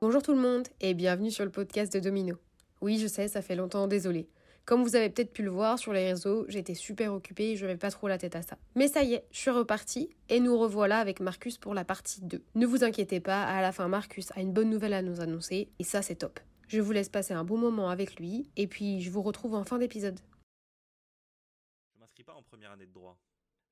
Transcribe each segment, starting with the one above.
Bonjour tout le monde et bienvenue sur le podcast de Domino. Oui, je sais, ça fait longtemps, désolé. Comme vous avez peut-être pu le voir sur les réseaux, j'étais super occupée et je n'avais pas trop la tête à ça. Mais ça y est, je suis repartie et nous revoilà avec Marcus pour la partie 2. Ne vous inquiétez pas, à la fin Marcus a une bonne nouvelle à nous annoncer et ça c'est top. Je vous laisse passer un bon moment avec lui et puis je vous retrouve en fin d'épisode. Je m'inscris pas en première année de droit.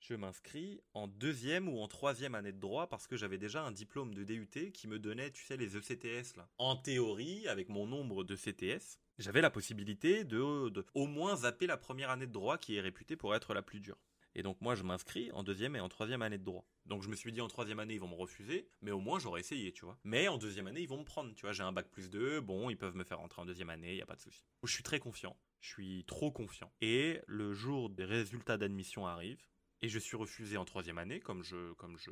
Je m'inscris en deuxième ou en troisième année de droit parce que j'avais déjà un diplôme de DUT qui me donnait, tu sais, les ECTS là. En théorie, avec mon nombre de CTS, j'avais la possibilité de, de au moins zapper la première année de droit qui est réputée pour être la plus dure. Et donc moi je m'inscris en deuxième et en troisième année de droit. Donc je me suis dit en troisième année ils vont me refuser, mais au moins j'aurais essayé, tu vois. Mais en deuxième année ils vont me prendre, tu vois. J'ai un bac plus 2, bon ils peuvent me faire rentrer en deuxième année, il y a pas de souci. Je suis très confiant, je suis trop confiant. Et le jour des résultats d'admission arrive, et je suis refusé en troisième année comme je comme je,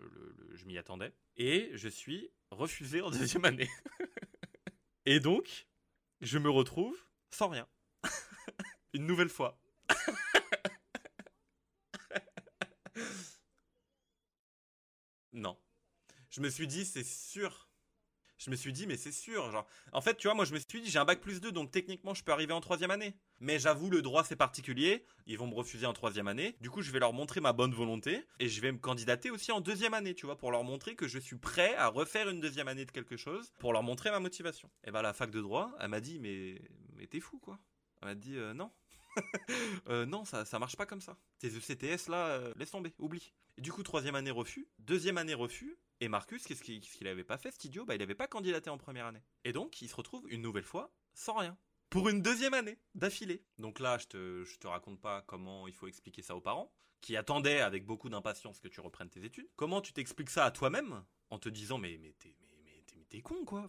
je m'y attendais, et je suis refusé en deuxième année. et donc je me retrouve sans rien. Une nouvelle fois. non. Je me suis dit, c'est sûr. Je me suis dit, mais c'est sûr. En fait, tu vois, moi, je me suis dit, j'ai un bac plus 2, donc techniquement, je peux arriver en troisième année. Mais j'avoue, le droit, c'est particulier. Ils vont me refuser en troisième année. Du coup, je vais leur montrer ma bonne volonté. Et je vais me candidater aussi en deuxième année, tu vois, pour leur montrer que je suis prêt à refaire une deuxième année de quelque chose, pour leur montrer ma motivation. Et bah, la fac de droit, elle m'a dit, mais, mais t'es fou, quoi. Elle m'a dit, euh, non. euh, non, ça, ça marche pas comme ça. Tes ECTS, là, euh, laisse tomber, oublie. Et du coup, troisième année refus. Deuxième année refus. Et Marcus, qu'est-ce qu'il qu avait pas fait, cet idiot? Bah, il avait pas candidaté en première année. Et donc, il se retrouve une nouvelle fois sans rien. Pour une deuxième année d'affilée. Donc là, je te, te raconte pas comment il faut expliquer ça aux parents, qui attendaient avec beaucoup d'impatience que tu reprennes tes études. Comment tu t'expliques ça à toi-même en te disant, mais, mais t'es, t'es con, quoi.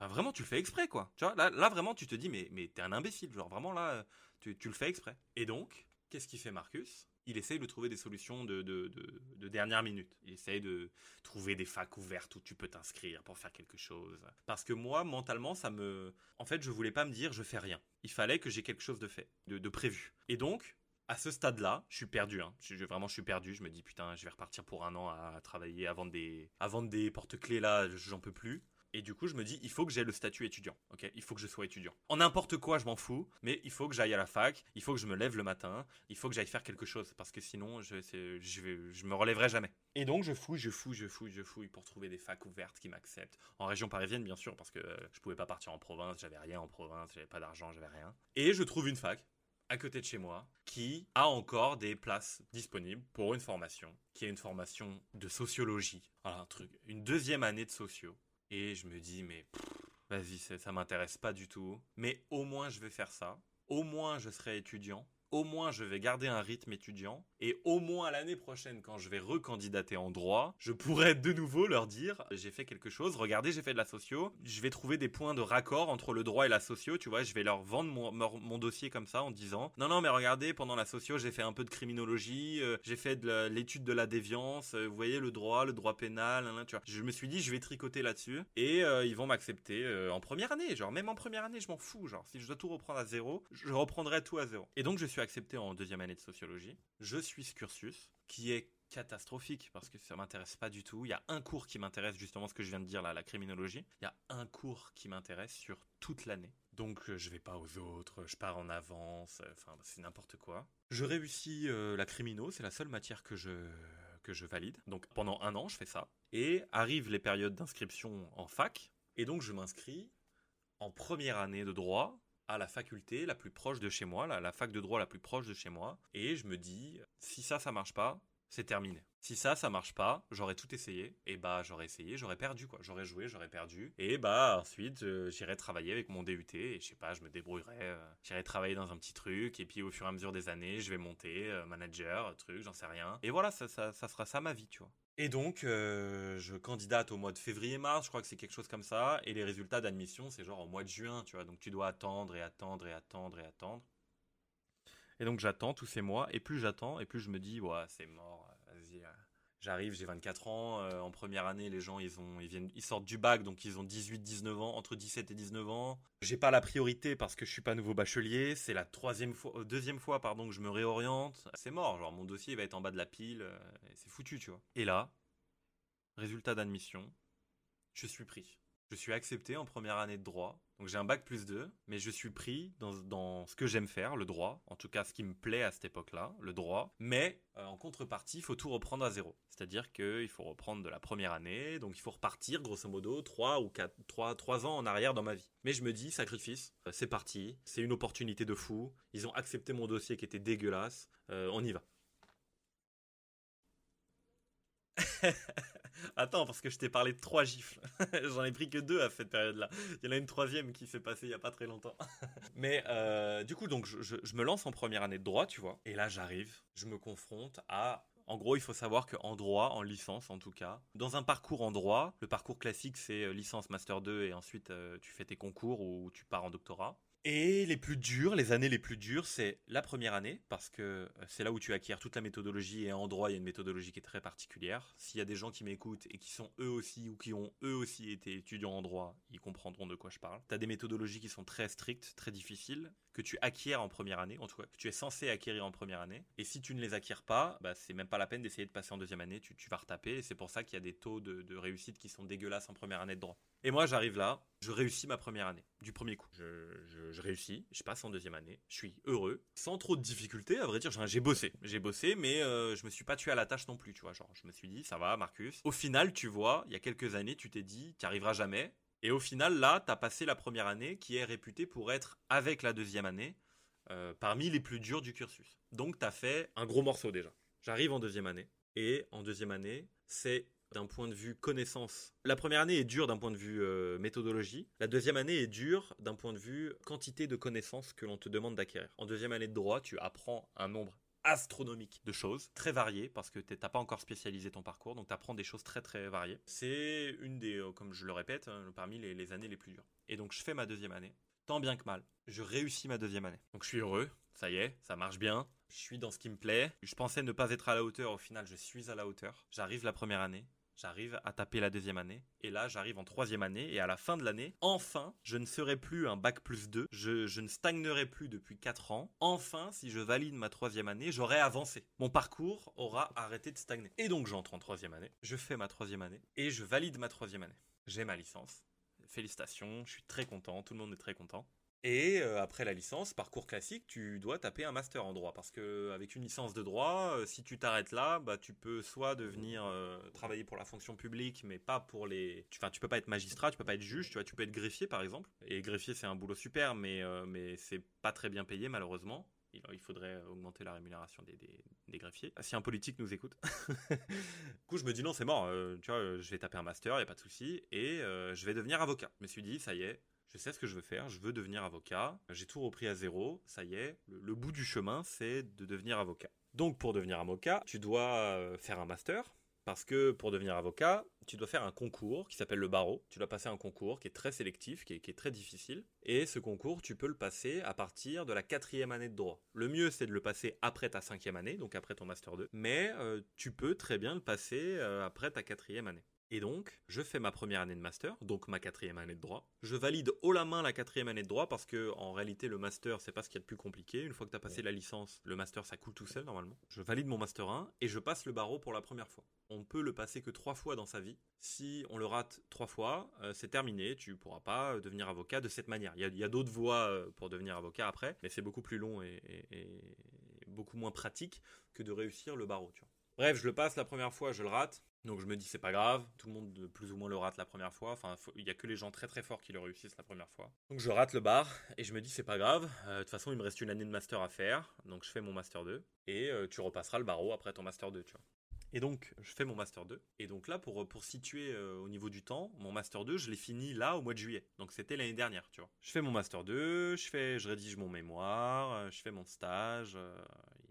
Vraiment, tu le fais exprès, quoi. Là, vraiment, tu te dis, mais, mais t'es un imbécile. Genre, vraiment, là, tu, tu le fais exprès. Et donc, qu'est-ce qu'il fait Marcus? Il essaye de trouver des solutions de, de, de, de, dernière minute. Il essaye de trouver des facs ouvertes où tu peux t'inscrire pour faire quelque chose. Parce que moi, mentalement, ça me... En fait, je voulais pas me dire je fais rien. Il fallait que j'ai quelque chose de fait, de, prévu. Et donc, à ce stade-là, je suis perdu. Hein. Je, je, vraiment, je suis perdu. Je me dis, putain, je vais repartir pour un an à travailler, à vendre des, à vendre des porte-clés là, j'en peux plus. Et du coup, je me dis, il faut que j'ai le statut étudiant. Ok, il faut que je sois étudiant. En n'importe quoi, je m'en fous, mais il faut que j'aille à la fac. Il faut que je me lève le matin. Il faut que j'aille faire quelque chose parce que sinon, je, me relèverai jamais. Et donc, je fouille, je fouille, je fouille, je fouille pour trouver des facs ouvertes qui m'acceptent. En région parisienne, bien sûr, parce que je pouvais pas partir en province. J'avais rien en province. J'avais pas d'argent. J'avais rien. Et je trouve une fac à côté de chez moi qui a encore des places disponibles pour une formation qui est une formation de sociologie. Voilà un truc, une deuxième année de socio. Et je me dis, mais vas-y, ça m'intéresse pas du tout. Mais au moins, je vais faire ça. Au moins, je serai étudiant. Au moins, je vais garder un rythme étudiant. Et au moins, l'année prochaine, quand je vais recandidater en droit, je pourrai de nouveau leur dire j'ai fait quelque chose. Regardez, j'ai fait de la socio. Je vais trouver des points de raccord entre le droit et la socio. Tu vois, je vais leur vendre mon, dossier comme ça en disant non, non, mais regardez, pendant la socio, j'ai fait un peu de criminologie. Euh, j'ai fait de l'étude de la déviance. Euh, vous voyez, le droit, le droit pénal. Tu vois. Je me suis dit je vais tricoter là-dessus. Et euh, ils vont m'accepter en première année. Genre, même en première année, je m'en fous. Genre, si je dois tout reprendre à zéro, je reprendrai tout à zéro. Et donc, je suis accepté en deuxième année de sociologie. Je suis ce cursus qui est catastrophique parce que ça m'intéresse pas du tout. Il y a un cours qui m'intéresse justement ce que je viens de dire là, la criminologie. Il y a un cours qui m'intéresse sur toute l'année. Donc je vais pas aux autres, je pars en avance, enfin c'est n'importe quoi. Je réussis euh, la crimino, c'est la seule matière que je que je valide. Donc pendant un an, je fais ça. Et arrivent les périodes d'inscription en fac. Et donc je m'inscris en première année de droit à la faculté la plus proche de chez moi, la, la, fac de droit la plus proche de chez moi, et je me dis, si ça, ça marche pas, c'est terminé. Si ça, ça marche pas, j'aurais tout essayé, et bah j'aurais essayé, j'aurais perdu quoi, j'aurais joué, j'aurais perdu, et bah ensuite euh, j'irai travailler avec mon DUT, et je sais pas, je me débrouillerai, euh, j'irai travailler dans un petit truc, et puis au fur et à mesure des années, je vais monter, euh, manager, truc, j'en sais rien, et voilà, ça sera ça ma vie, tu vois. Et donc, euh, je candidate au mois de février-mars, je crois que c'est quelque chose comme ça. Et les résultats d'admission, c'est genre au mois de juin, tu vois. Donc tu dois attendre et attendre et attendre et attendre. Et donc j'attends tous ces mois. Et plus j'attends, et plus je me dis, ouais, c'est mort. J'arrive, j'ai 24 ans. euh, en première année, les gens, ils, ont, ils, viennent, ils sortent du bac, donc ils ont 18, 19 ans, entre 17 et 19 ans. J'ai pas la priorité parce que je suis pas nouveau bachelier. C'est la troisième fois, euh, deuxième fois, pardon, que je me réoriente. C'est mort, genre mon dossier va être en bas de la pile. euh, c'est foutu, tu vois. Et là, résultat d'admission, je suis pris. Je suis accepté en première année de droit. Donc j'ai un bac plus 2, mais je suis pris dans, dans ce que j'aime faire, le droit. En tout cas, ce qui me plaît à cette époque-là, le droit. Mais euh, en contrepartie, il faut tout reprendre à zéro. C'est-à-dire qu'il faut reprendre de la première année. Donc il faut repartir, grosso modo, 3 ou 4, 3, 3 ans en arrière dans ma vie. Mais je me dis, sacrifice, euh, c'est parti. C'est une opportunité de fou. Ils ont accepté mon dossier qui était dégueulasse. Euh, on y va. Attends, parce que je t'ai parlé de trois gifles. J'en ai pris que deux à cette période-là. Il y en a une troisième qui s'est passée il y a pas très longtemps. Mais euh, du coup, donc je, me lance en première année de droit, tu vois. Et là, j'arrive, je me confronte à. En gros, il faut savoir qu'en droit, en licence en tout cas, dans un parcours en droit, le parcours classique c'est euh, licence master 2 et ensuite euh, tu fais tes concours ou tu pars en doctorat. Et les plus durs, les années les plus dures, c'est la première année, parce que euh, c'est là où tu acquiers toute la méthodologie, et en droit, il y a une méthodologie qui est très particulière. S'il y a des gens qui m'écoutent et qui sont eux aussi, ou qui ont eux aussi été étudiants en droit, ils comprendront de quoi je parle. Tu as des méthodologies qui sont très strictes, très difficiles, que tu acquiers en première année, en tout cas, que tu es censé acquérir en première année. Et si tu ne les acquiers pas, bah, c'est même pas la peine d'essayer de passer en deuxième année, tu, tu vas retaper, et c'est pour ça qu'il y a des taux de, de réussite qui sont dégueulasses en première année de droit. Et moi, j'arrive là, je réussis ma première année, du premier coup. Je, je- réussis, je passe en deuxième année, je suis heureux, sans trop de difficultés, à vrai dire. J'ai bossé, j'ai bossé, mais euh, je me suis pas tué à la tâche non plus, tu vois. Genre, je me suis dit, ça va, Marcus. Au final, tu vois, il y a quelques années, tu t'es dit, tu arriveras jamais. Et au final, là, tu as passé la première année qui est réputée pour être, avec la deuxième année, euh, parmi les plus durs du cursus. Donc, tu as fait un gros morceau déjà. J'arrive en deuxième année. Et en deuxième année, c'est d'un point de vue connaissance. La première année est dure d'un point de vue euh, méthodologie. La deuxième année est dure d'un point de vue quantité de connaissances que l'on te demande d'acquérir. En deuxième année de droit, tu apprends un nombre astronomique de choses, très variées, parce que tu n'as pas encore spécialisé ton parcours, donc tu apprends des choses très très variées. C'est une des, euh, comme je le répète, hein, parmi les, les années les plus dures. Et donc je fais ma deuxième année, tant bien que mal. Je réussis ma deuxième année. Donc je suis heureux, ça y est, ça marche bien. Je suis dans ce qui me plaît. Je pensais ne pas être à la hauteur, au final je suis à la hauteur. J'arrive la première année, J'arrive à taper la deuxième année. Et là, j'arrive en troisième année. Et à la fin de l'année, enfin, je ne serai plus un bac plus 2. Je, je ne stagnerai plus depuis 4 ans. Enfin, si je valide ma troisième année, j'aurai avancé. Mon parcours aura arrêté de stagner. Et donc, j'entre en troisième année. Je fais ma troisième année. Et je valide ma troisième année. J'ai ma licence. Félicitations, je suis très content. Tout le monde est très content. Et euh, après la licence, parcours classique, tu dois taper un master en droit parce que avec une licence de droit, euh, si tu t'arrêtes là, bah tu peux soit devenir euh, travailler pour la fonction publique, mais pas pour les. Enfin, tu peux pas être magistrat, tu peux pas être juge, tu vois, tu peux être greffier par exemple. Et greffier c'est un boulot super, mais mais c'est pas très bien payé malheureusement. Il, il faudrait augmenter la rémunération des, des, greffiers. Si un politique nous écoute. du coup, je me dis non, c'est mort. tu vois, je vais taper un master, y a pas de souci, et je vais devenir avocat. Je me suis dit, ça y est, je sais ce que je veux faire, je veux devenir avocat, j'ai tout repris à zéro, ça y est, le, bout du chemin, c'est de devenir avocat. Donc pour devenir avocat, tu dois euh, faire un master, parce que pour devenir avocat, tu dois faire un concours qui s'appelle le barreau. Tu dois passer un concours qui est très sélectif, qui est, qui est très difficile. Et ce concours, tu peux le passer à partir de la quatrième année de droit. Le mieux, c'est de le passer après ta cinquième année, donc après ton master 2. Mais euh, tu peux très bien le passer euh, après ta quatrième année. Et donc, je fais ma première année de master, donc ma quatrième année de droit. Je valide haut la main la quatrième année de droit parce que, en réalité, le master, c'est pas ce qu'il y a de plus compliqué. Une fois que tu as passé la licence, le master, ça coule tout seul normalement. Je valide mon master 1 et je passe le barreau pour la première fois. On peut le passer que trois fois dans sa vie. Si on le rate trois fois, euh, c'est terminé. Tu pourras pas devenir avocat de cette manière. Il y a, d'autres voies euh, pour devenir avocat après, mais c'est beaucoup plus long et, et- et beaucoup moins pratique que de réussir le barreau. Tu vois. Bref, je le passe la première fois, je le rate. Donc je me dis c'est pas grave, tout le monde euh, plus ou moins le rate la première fois. Enfin, il y a que les gens très très forts qui le réussissent la première fois. Donc je rate le bar et je me dis c'est pas grave. euh, De toute façon, il me reste une année de master à faire, donc je fais mon master 2 et euh, tu repasseras le barreau après ton master 2, tu vois. Et donc, je fais mon Master 2. Et donc là, pour, pour situer euh, au niveau du temps, mon Master 2, je l'ai fini là au mois de juillet. Donc c'était l'année dernière, tu vois. Je fais mon Master 2, je, fais, je rédige mon mémoire, euh, je fais mon stage, euh,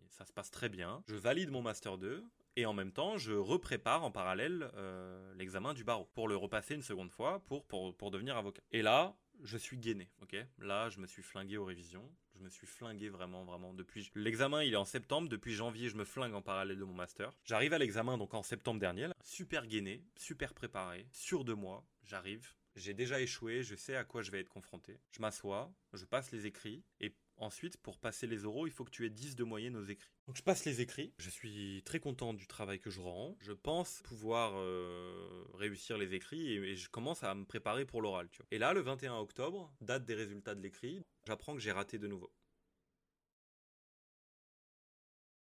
ça se passe très bien. Je valide mon Master 2. Et en même temps, je reprépare en parallèle euh, l'examen du barreau pour le repasser une seconde fois pour, pour, pour devenir avocat. Et là, je suis gainé, ok? Là, je me suis flingué aux révisions. Je me suis flingué vraiment, vraiment. Depuis l'examen, il est en septembre. Depuis janvier, je me flingue en parallèle de mon master. J'arrive à l'examen donc en septembre dernier. Super gainé, super préparé, sûr de moi. J'arrive. J'ai déjà échoué, je sais à quoi je vais être confronté. Je m'assois, je passe les écrits et Ensuite, pour passer les oraux, il faut que tu aies 10 de moyenne aux écrits. Donc je passe les écrits, je suis très content du travail que je rends, je pense pouvoir euh, réussir les écrits et, je commence à me préparer pour l'oral. Et là, le 21 octobre, date des résultats de l'écrit, j'apprends que j'ai raté de nouveau.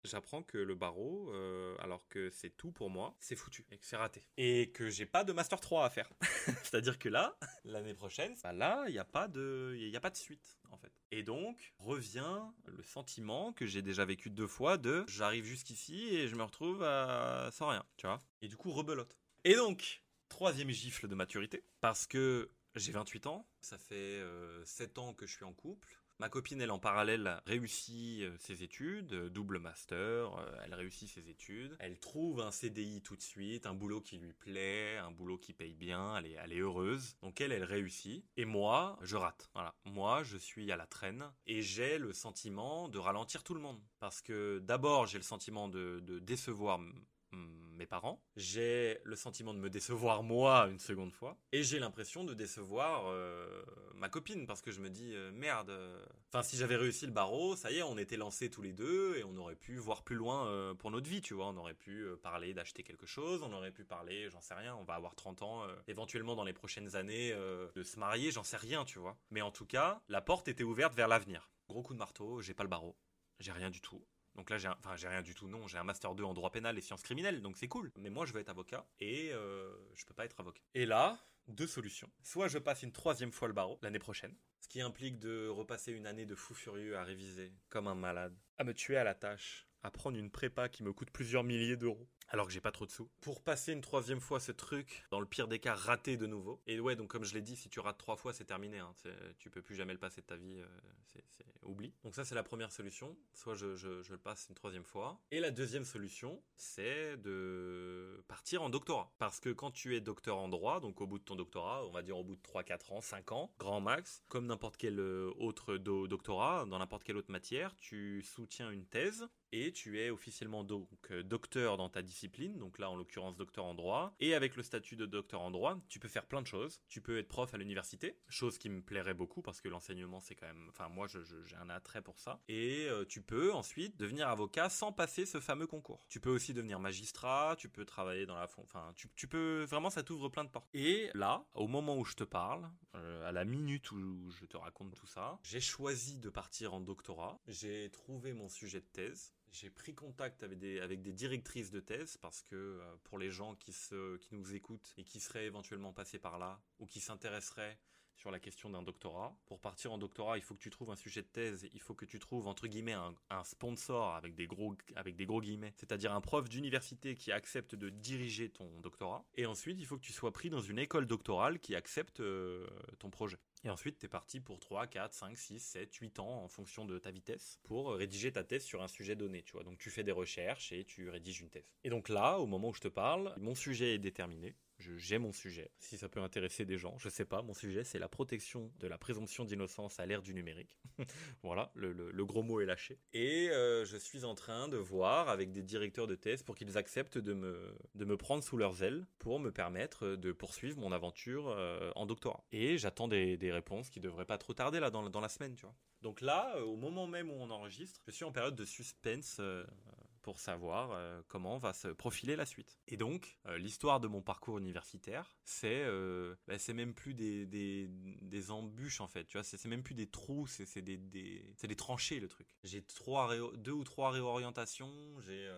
J'apprends que le barreau, euh, alors que c'est tout pour moi, c'est foutu et que c'est raté. Et que j'ai pas de Master 3 à faire. C'est-à-dire que là, l'année prochaine, bah là, il n'y a, pas de, y a pas de suite, en fait. Et donc, revient le sentiment que j'ai déjà vécu deux fois de j'arrive jusqu'ici et je me retrouve sans rien, tu vois. Et du coup, rebelote. Et donc, troisième gifle de maturité, parce que j'ai 28 ans, ça fait 7 euh, ans que je suis en couple, Ma copine, elle en parallèle réussit euh, ses études, euh, double master, euh, elle réussit ses études, elle trouve un CDI tout de suite, un boulot qui lui plaît, un boulot qui paye bien, elle est, heureuse. Donc elle, elle réussit. Et moi, je rate. Voilà. Moi, je suis à la traîne et j'ai le sentiment de ralentir tout le monde. Parce que d'abord, j'ai le sentiment de, de décevoir mes parents, j'ai le sentiment de me décevoir moi une seconde fois, et j'ai l'impression de décevoir euh, ma copine parce que je me dis euh, merde. Euh, enfin, si j'avais réussi le barreau, ça y est, on était lancés tous les deux et on aurait pu voir plus loin pour notre vie, tu vois. On aurait pu parler d'acheter quelque chose, on aurait pu parler, j'en sais rien, on va avoir 30 ans, éventuellement dans les prochaines années, de se marier, j'en sais rien, tu vois. Mais en tout cas, la porte était ouverte vers l'avenir. Gros coup de marteau, j'ai pas le barreau, j'ai rien du tout. Donc là, j'ai enfin, j'ai rien du tout, non. J'ai un master 2 en droit pénal et sciences criminelles, donc c'est cool. Mais moi, je veux être avocat et euh, je peux pas être avocat. Et là, deux solutions. Soit je passe une troisième fois le barreau l'année prochaine, ce qui implique de repasser une année de fou furieux à réviser comme un malade, à me tuer à la tâche, à prendre une prépa qui me coûte plusieurs milliers d'euros, alors que j'ai pas trop de sous. Pour passer une troisième fois ce truc, dans le pire des cas, rater de nouveau. Et ouais, donc comme je l'ai dit, si tu rates trois fois, c'est terminé. Hein. Tu peux plus jamais le passer de ta vie. Euh, c'est oubli. Donc ça, c'est la première solution. Soit je, je, le passe une troisième fois. Et la deuxième solution, c'est de partir en doctorat. Parce que quand tu es docteur en droit, donc au bout de ton doctorat, on va dire au bout de 3, 4 ans, 5 ans, grand max, comme n'importe quel euh, autre doctorat, dans n'importe quelle autre matière, tu soutiens une thèse et tu es officiellement donc euh, docteur dans ta discipline, donc là en l'occurrence docteur en droit, et avec le statut de docteur en droit, tu peux faire plein de choses. Tu peux être prof à l'université, chose qui me plairait beaucoup parce que l'enseignement c'est quand même, enfin moi j'ai un attrait pour ça, et euh, tu peux ensuite devenir avocat sans passer ce fameux concours. Tu peux aussi devenir magistrat, tu peux travailler dans la, enfin tu, peux vraiment ça t'ouvre plein de portes. Et là, au moment où je te parle, euh, à la minute où je te raconte tout ça, j'ai choisi de partir en doctorat, j'ai trouvé mon sujet de thèse j'ai pris contact avec des, avec des directrices de thèse parce que euh, pour les gens qui, se, qui nous écoutent et qui seraient éventuellement passés par là ou qui s'intéresseraient sur la question d'un doctorat. Pour partir en doctorat, il faut que tu trouves un sujet de thèse, il faut que tu trouves entre guillemets un, un sponsor avec des gros avec des gros guillemets, c'est-à-dire un prof d'université qui accepte de diriger ton doctorat. Et ensuite, il faut que tu sois pris dans une école doctorale qui accepte euh, ton projet. Et ensuite, tu es parti pour 3, 4, 5, 6, 7, 8 ans en fonction de ta vitesse pour euh, rédiger ta thèse sur un sujet donné, tu vois. Donc tu fais des recherches et tu rédiges une thèse. Et donc là, au moment où je te parle, mon sujet est déterminé j'ai mon sujet. Si ça peut intéresser des gens, je sais pas. Mon sujet, c'est la protection de la présomption d'innocence à l'ère du numérique. voilà, le, gros mot est lâché. Et euh, je suis en train de voir avec des directeurs de thèse pour qu'ils acceptent de me, prendre sous leurs ailes pour me permettre de poursuivre mon aventure euh, en doctorat. Et j'attends des, réponses qui devraient pas trop tarder là dans, la semaine, tu vois. Donc là, au moment même où on enregistre, je suis en période de suspense. Euh, pour savoir euh, comment va se profiler la suite. Et donc, euh, l'histoire de mon parcours universitaire, c'est euh, bah, c'est même plus des, des, embûches en fait, tu vois, c'est même plus des trous, c'est des, des, des tranchées le truc. J'ai trois deux ou trois réorientations, j'ai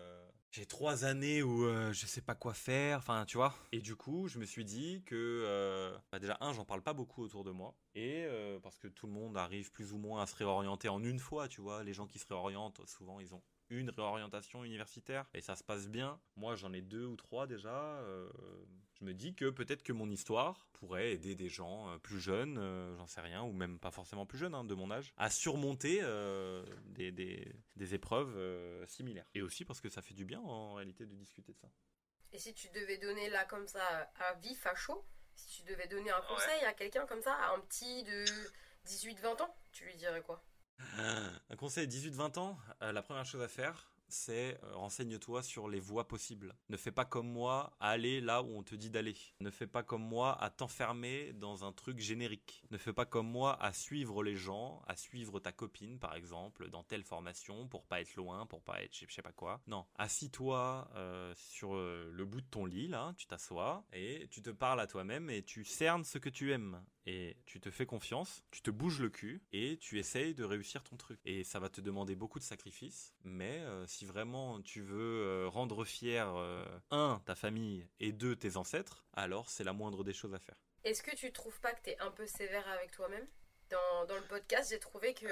j'ai trois années où je sais pas quoi faire, enfin tu vois. Et du coup, je me suis dit que bah, déjà un, j'en parle pas beaucoup autour de moi, et parce que tout le monde arrive plus ou moins à se réorienter en une fois, tu vois. Les gens qui se réorientent, souvent ils ont une réorientation universitaire et ça se passe bien. Moi, j'en ai deux ou trois déjà. Euh, je me dis que peut-être que mon histoire pourrait aider des gens euh, plus jeunes, euh, j'en sais rien, ou même pas forcément plus jeunes hein, de mon âge, à surmonter des, des, des, épreuves similaires. Et aussi parce que ça fait du bien en réalité de discuter de ça. Et si tu devais donner là comme ça à vif à chaud, si tu devais donner un conseil à quelqu'un comme ça, à un petit de 18-20 ans, tu lui dirais quoi? Un conseil 18-20 ans, euh, la première chose à faire, c'est euh, renseigne-toi sur les voies possibles. Ne fais pas comme moi à aller là où on te dit d'aller. Ne fais pas comme moi à t'enfermer dans un truc générique. Ne fais pas comme moi à suivre les gens, à suivre ta copine par exemple dans telle formation pour pas être loin, pour pas être je sais pas quoi. Non, assis-toi euh, sur euh, le bout de ton lit là, tu t'assois et tu te parles à toi-même et tu cernes ce que tu aimes et tu te fais confiance, tu te bouges le cul et tu essayes de réussir ton truc. Et ça va te demander beaucoup de sacrifices, mais vraiment tu veux euh, rendre fier, euh, un, ta famille et deux, tes ancêtres, alors c'est la moindre des choses à faire. Est-ce que tu trouves pas que t'es un peu sévère avec toi-même? Dans, dans le podcast, j'ai trouvé que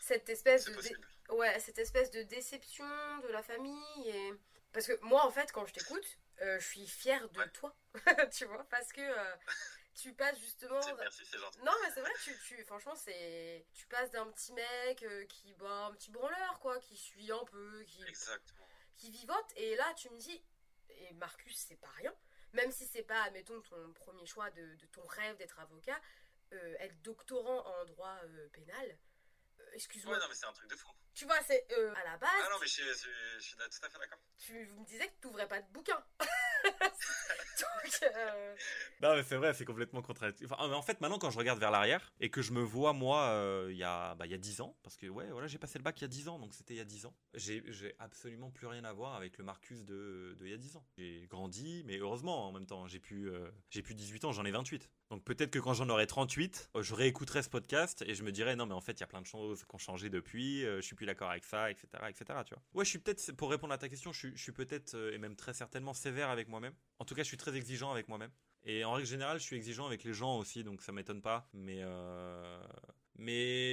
cette espèce de... dé- Ouais, cette espèce de déception de la famille et... Parce que moi, en fait, quand je t'écoute, euh, je suis fière de Ouais. toi, tu vois, parce que euh, tu passes justement... Merci, c'est gentil. Non, mais c'est vrai, tu, tu, franchement, c'est... Tu passes d'un petit mec euh, qui... Bah, un petit branleur, quoi, qui suit un peu, qui Exactement. qui vivote et là tu me dis et Marcus c'est pas rien même si c'est pas admettons ton premier choix de, de ton rêve d'être avocat euh, être doctorant en droit euh, pénal excuse-moi Ouais, non, mais c'est un truc de fou. tu vois c'est à la base Ah non, mais suis, je suis tout à fait d'accord. tu me disais que tu ouvrais pas de bouquin donc euh, Non, mais c'est vrai, c'est complètement. Enfin, en fait, maintenant, quand je regarde vers l'arrière et que je me vois, moi, euh, il y, a, bah, il y a 10 ans, parce que, ouais, voilà, j'ai passé le bac il y a 10 ans, donc c'était il y a 10 ans, j'ai j'ai absolument plus rien à voir avec le Marcus de, de il y a 10 ans. J'ai grandi, mais heureusement, en même temps, j'ai plus, euh, j'ai plus 18 ans, j'en ai 28. Donc peut-être que quand j'en aurai 38, euh, je réécouterai ce podcast et je me dirai, non, mais en fait, il y a plein de choses qui ont changé depuis, euh, je suis plus d'accord avec ça, etc., etc.. Ouais, je suis peut-être, pour répondre à ta question, je suis, peut-être, euh, et même très certainement, sévère avec moi-même. En tout cas, je suis très exigeant avec moi-même. Et en règle générale, je suis exigeant avec les gens aussi, donc ça m'étonne pas. Mais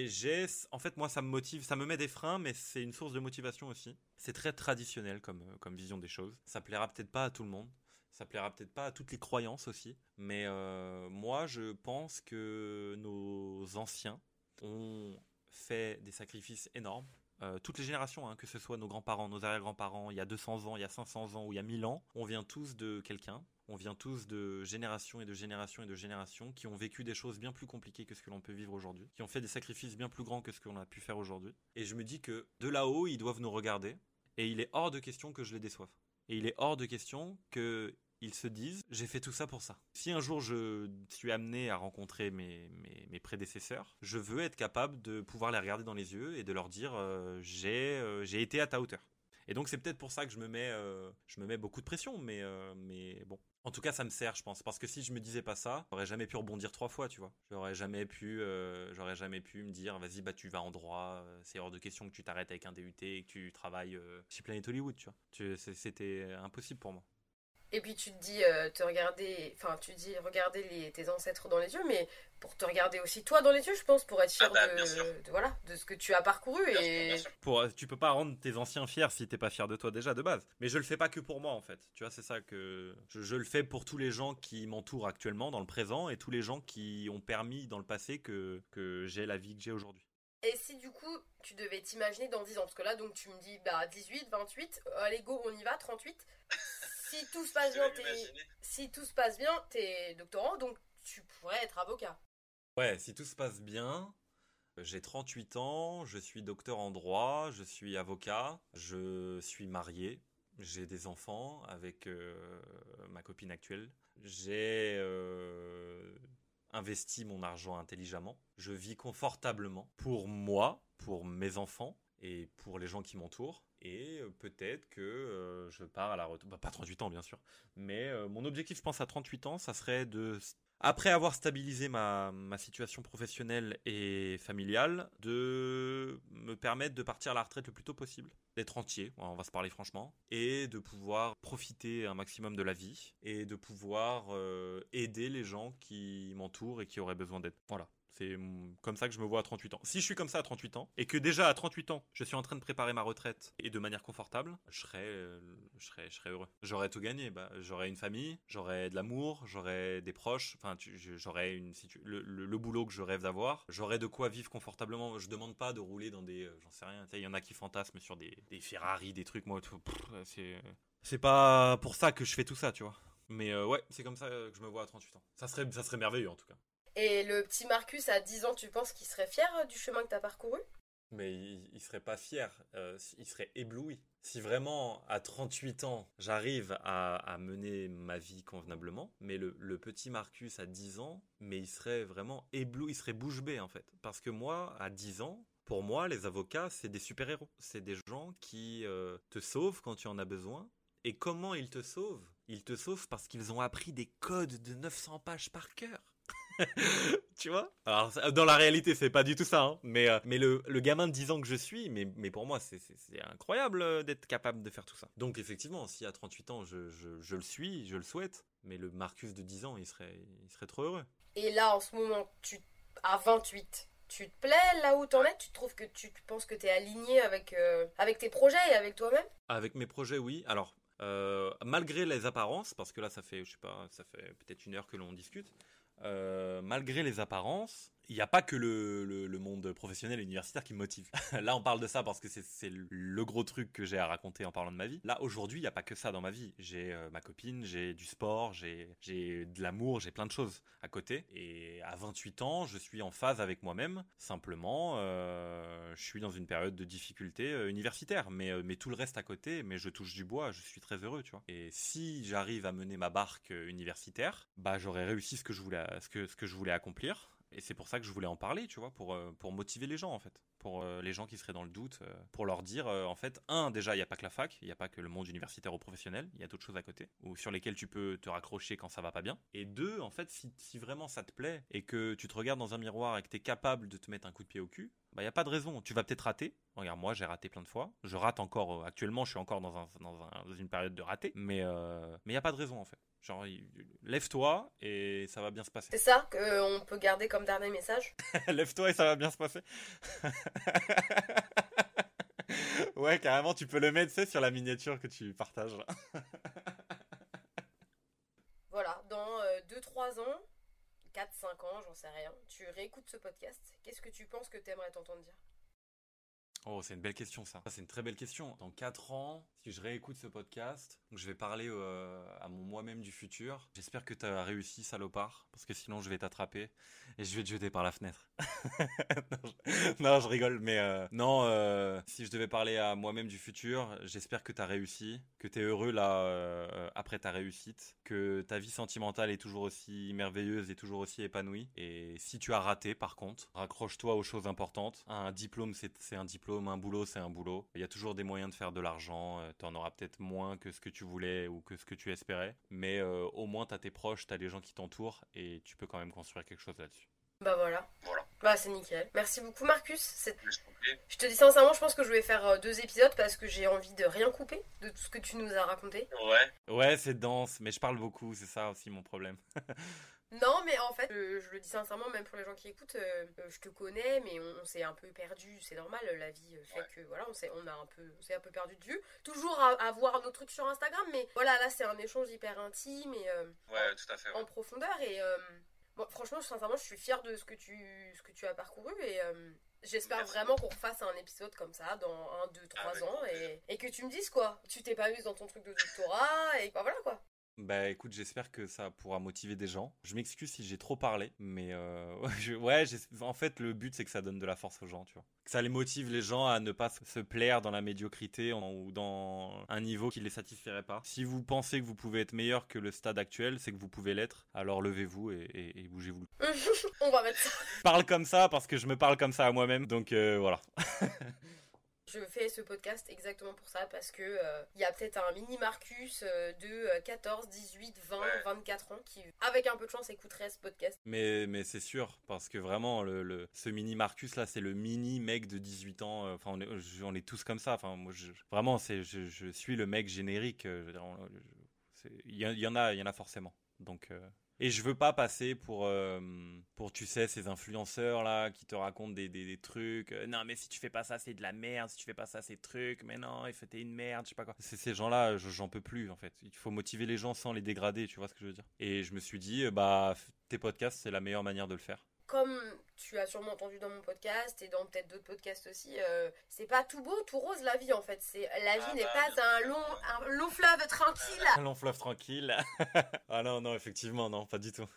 j'ai, en fait, moi, ça me motive, ça me met des freins, mais c'est une source de motivation aussi. C'est très traditionnel comme comme vision des choses. Ça plaira peut-être pas à tout le monde. Ça plaira peut-être pas à toutes les croyances aussi. Mais euh, moi, je pense que nos anciens ont fait des sacrifices énormes. Euh, toutes les générations, hein, que ce soit nos grands-parents, nos arrière-grands-parents, il y a 200 ans, il y a 500 ans ou il y a 1000 ans, on vient tous de quelqu'un. On vient tous de générations et de générations et de générations qui ont vécu des choses bien plus compliquées que ce que l'on peut vivre aujourd'hui, qui ont fait des sacrifices bien plus grands que ce que l'on a pu faire aujourd'hui. Et je me dis que de là-haut, ils doivent nous regarder et il est hors de question que je les déçoive. Et il est hors de question que ils se disent j'ai fait tout ça pour ça. Si un jour je suis amené à rencontrer mes, mes, prédécesseurs, je veux être capable de pouvoir les regarder dans les yeux et de leur dire euh, j'ai euh, j'ai été à ta hauteur. Et donc c'est peut-être pour ça que je me mets euh, je me mets beaucoup de pression, mais mais bon. En tout cas, ça me sert, je pense, parce que si je me disais pas ça, j'aurais jamais pu rebondir trois fois, tu vois. J'aurais jamais pu, j'aurais jamais pu me dire, vas-y, bah tu vas en droit. C'est hors de question que tu t'arrêtes avec un DUT et que tu travailles chez Planet Hollywood, tu vois. C'était impossible pour moi. Et puis tu te dis euh, te regarder enfin tu dis regarder les, tes ancêtres dans les yeux mais pour te regarder aussi toi dans les yeux je pense pour être fier Ah bah, de, voilà de ce que tu as parcouru Bien et sûr. Pour, euh, tu peux pas rendre tes anciens fiers si t'es pas fier de toi déjà de base. Mais je le fais pas que pour moi en fait. Tu vois, c'est ça que je, je le fais pour tous les gens qui m'entourent actuellement dans le présent et tous les gens qui ont permis dans le passé que, que j'ai la vie que j'ai aujourd'hui. Et si du coup tu devais t'imaginer dans 10 ans, parce que là donc tu me dis bah 18, 28, euh, allez go on y va, 38. Si tout se passe bien, t'es, si tout se passe bien, t'es doctorant, donc tu pourrais être avocat. Ouais, si tout se passe bien, j'ai 38 ans, je suis docteur en droit, je suis avocat, je suis marié, j'ai des enfants avec euh, ma copine actuelle, j'ai euh, investi mon argent intelligemment, je vis confortablement pour moi, pour mes enfants et pour les gens qui m'entourent. Et euh, peut-être que euh, je pars à la retraite, bah, pas 38 ans bien sûr, mais euh, mon objectif je pense à 38 ans, ça serait de après avoir stabilisé ma, situation professionnelle et familiale, de me permettre de partir à la retraite le plus tôt possible, d'être entier, on va se parler franchement, et de pouvoir profiter un maximum de la vie, et de pouvoir aider les gens qui m'entourent et qui auraient besoin d'aide. Voilà. C'est mm, comme ça que je me vois à 38 ans. Si je suis comme ça à 38 ans, et que déjà à 38 ans, je suis en train de préparer ma retraite, et de manière confortable, je serais, euh, je serais, je serais heureux. J'aurais tout gagné. Bah, j'aurais une famille, j'aurais de l'amour, j'aurais des proches, enfin, j'aurais une le, le- boulot que je rêve d'avoir, j'aurais de quoi vivre confortablement. Je demande pas de rouler dans des, euh, j'en sais rien, il y en a qui fantasment sur des, Ferrari, des trucs, moi, pff, c'est, c'est pas pour ça que je fais tout ça, tu vois. Mais euh, ouais, c'est comme ça que je me vois à 38 ans. Ça serait, ça serait merveilleux en tout cas. Et le petit Marcus à 10 ans, tu penses qu'il serait fier euh, du chemin que t'as parcouru? Mais il, il serait pas fier, euh, il serait ébloui. Si vraiment, à 38 ans, j'arrive à, mener ma vie convenablement, mais le, le petit Marcus à 10 ans, mais il serait vraiment ébloui, il serait bouche bée en fait. Parce que moi, à 10 ans, pour moi, les avocats, c'est des super-héros. C'est des gens qui euh, te sauvent quand tu en as besoin. Et comment ils te sauvent? Ils te sauvent parce qu'ils ont appris des codes de 900 pages par cœur. tu vois? Alors, dans la réalité, c'est pas du tout ça. hein. Mais, euh, mais le, le gamin de 10 ans que je suis, mais, mais pour moi, c'est- incroyable euh, d'être capable de faire tout ça. Donc, effectivement, si à 38 ans, je, je, je le suis, je le souhaite. Mais le Marcus de 10 ans, il serait, il serait trop heureux. Et là, en ce moment, tu à 28, tu te plais là où t'en es? Tu trouves que tu, tu penses que t'es aligné avec, euh, avec tes projets et avec toi-même? Avec mes projets, oui. Alors, euh, malgré les apparences, parce que là, ça fait, je sais pas, ça fait peut-être une heure que l'on discute. Euh, malgré les apparences, il n'y a pas que le, monde professionnel et universitaire qui me motive. Là, on parle de ça parce que c'est le gros truc que j'ai à raconter en parlant de ma vie. Là, aujourd'hui, il n'y a pas que ça dans ma vie. J'ai euh, ma copine, j'ai du sport, j'ai de l'amour, j'ai plein de choses à côté. Et à 28 ans, je suis en phase avec moi-même. Simplement, euh, je suis dans une période de difficulté euh, universitaire, mais, tout le reste à côté, mais je touche du bois, je suis très heureux, tu vois. Et si j'arrive à mener ma barque universitaire, bah j'aurais réussi ce que je voulais accomplir. Et c'est pour ça que je voulais en parler, tu vois, pour, euh, pour motiver les gens, en fait. Pour euh, les gens qui seraient dans le doute, euh, pour leur dire, en fait, un, déjà, il n'y a pas que la fac, il n'y a pas que le monde universitaire ou professionnel, il y a d'autres choses à côté, ou sur lesquelles tu peux te raccrocher quand ça va pas bien. Et deux, en fait, si, si vraiment ça te plaît, et que tu te regardes dans un miroir et que tu es capable de te mettre un coup de pied au cul, bah, il n'y a pas de raison. Tu vas peut-être rater. Regarde, moi, j'ai raté plein de fois. Je rate encore, actuellement, je suis encore dans, un, dans, un- dans une période de raté, mais euh, mais il n'y a pas de raison, en fait. Genre, lève-toi et ça va bien se passer. C'est ça qu'on peut garder comme dernier message? Lève-toi et ça va bien se passer. ouais, carrément, tu peux le mettre, sur la miniature que tu partages. Voilà, dans 2-3 ans, 4-5 ans, j'en sais rien, tu réécoutes ce podcast. Qu'est-ce que tu penses que t'aimerais t'entendre dire? Oh, c'est une belle question ça. Ça, C'est une très belle question. Dans 4 ans, si je réécoute ce podcast, je vais parler euh, à mon moi-même du futur. J'espère que tu as réussi, salopard, parce que sinon je vais t'attraper et je vais te jeter par la fenêtre. non, je... rigole, mais euh, non, euh, si je devais parler à moi-même du futur, j'espère que tu as réussi, que tu es heureux là après ta réussite, que ta vie sentimentale est toujours aussi merveilleuse et toujours aussi épanouie. Et si tu as raté, par contre, raccroche-toi aux choses importantes. Un diplôme, c'est un diplôme, un boulot, c'est un boulot. Il y a toujours des moyens de faire de l'argent. Tu en auras peut-être moins que ce que tu voulais ou que ce que tu espérais. Mais euh, au moins, tu as tes proches, tu as les gens qui t'entourent et tu peux quand même construire quelque chose là-dessus. Bah voilà. Voilà. Bah c'est nickel. Merci beaucoup Marcus. T'en. Je te dis sincèrement, je pense que je vais faire euh, deux épisodes parce que j'ai envie de rien couper de tout ce que tu nous as raconté. Ouais. Ouais, c'est dense, mais je parle beaucoup, c'est ça aussi mon problème. Non, mais en fait, euh, je le dis sincèrement, même pour les gens qui écoutent, euh, euh, je te connais, mais on, on s'est un peu perdu. C'est normal, la vie fait Ouais. que voilà, on s'est, on a un peu, on s'est un peu perdu de vue. Toujours à, à voir nos trucs sur Instagram, mais voilà, là c'est un échange hyper intime et euh, Ouais, tout à fait. ouais. en profondeur. Et euh, bon, franchement, sincèrement, je suis fière de ce que tu, ce que tu as parcouru et j'espère vraiment qu'on refasse un épisode comme ça dans un, deux, trois Avec ans plaisir. et, et que tu me dises quoi. Tu t'es pas mise dans ton truc de doctorat et bah voilà quoi. Bah écoute, j'espère que ça pourra motiver des gens. Je m'excuse si j'ai trop parlé, mais euh, je- ouais, en fait le but c'est que ça donne de la force aux gens, tu vois. Que ça les motive les gens à ne pas se- plaire dans la médiocrité en- ou dans un niveau qui les satisferait pas. Si vous pensez que vous pouvez être meilleur que le stade actuel, c'est que vous pouvez l'être. Alors levez-vous et, et- et bougez-vous. on va mettre ça. Parle comme ça parce que je me parle comme ça à moi-même, donc euh, voilà. Je fais ce podcast exactement pour ça parce que euh, il y a peut-être un mini Marcus euh, de euh, 14, 18, 20, Ouais. 24 ans qui, avec un peu de chance, écouterait ce podcast. Mais, mais c'est sûr, parce que vraiment, le, le- ce mini Marcus là, c'est le mini mec de 18 ans. euh, Enfin, on est, je- on est tous comme ça. Enfin, moi, je, vraiment, c'est, je, je suis le mec générique. Il y, en- il y en a, il y en a forcément. Donc, euh, et je veux pas passer pour, euh, pour tu sais, ces influenceurs là qui te racontent des, des, trucs. euh, non, mais si tu fais pas ça, c'est de la merde. Si tu fais pas ça, c'est truc. Mais non, il fait t'es une merde, je sais pas quoi. C'est ces gens-là, je- j'en peux plus en fait. Il faut motiver les gens sans les dégrader. Tu vois ce que je veux dire Et je me suis dit, bah, tes podcasts, c'est la meilleure manière de le faire. Comme tu as sûrement entendu dans mon podcast et dans peut-être d'autres podcasts aussi, euh, c'est pas tout beau, tout rose la vie en fait. C'est la vie Ah n'est bah, pas bien un long, un long fleuve tranquille. Un long fleuve tranquille. ah non, non, effectivement, non, pas du tout.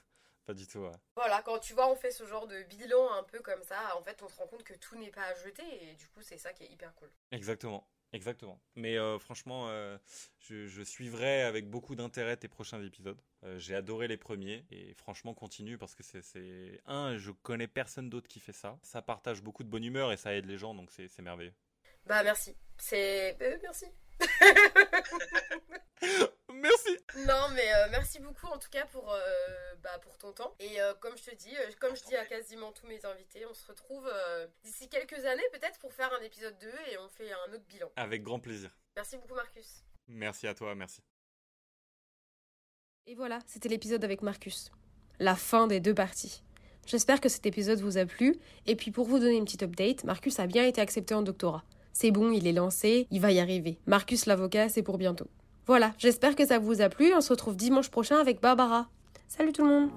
Pas du tout, ouais. Voilà, quand tu vois, on fait ce genre de bilan un peu comme ça, en fait, on se rend compte que tout n'est pas à jeter et du coup, c'est ça qui est hyper cool. Exactement. Exactement. Mais euh, franchement, euh, je, suivrai avec beaucoup d'intérêt tes prochains épisodes. Euh, J'ai adoré les premiers et franchement continue parce que c'est- un, je connais personne d'autre qui fait ça. Ça partage beaucoup de bonne humeur et ça aide les gens donc c'est merveilleux. Bah, merci. C'est. merci. Merci. Non, mais euh, merci beaucoup en tout cas pour, euh, bah, pour ton temps. Et euh, comme je te dis, euh, comme je dis à quasiment tous mes invités, on se retrouve euh, d'ici quelques années peut-être pour faire un épisode 2 et on fait un autre bilan. Avec grand plaisir. Merci beaucoup Marcus. Merci à toi, merci. Et voilà, c'était l'épisode avec Marcus. La fin des deux parties. J'espère que cet épisode vous a plu. Et puis pour vous donner une petite update, Marcus a bien été accepté en doctorat. C'est bon, il est lancé, il va y arriver. Marcus l'avocat, c'est pour bientôt. Voilà, j'espère que ça vous a plu. On se retrouve dimanche prochain avec Barbara. Salut tout le monde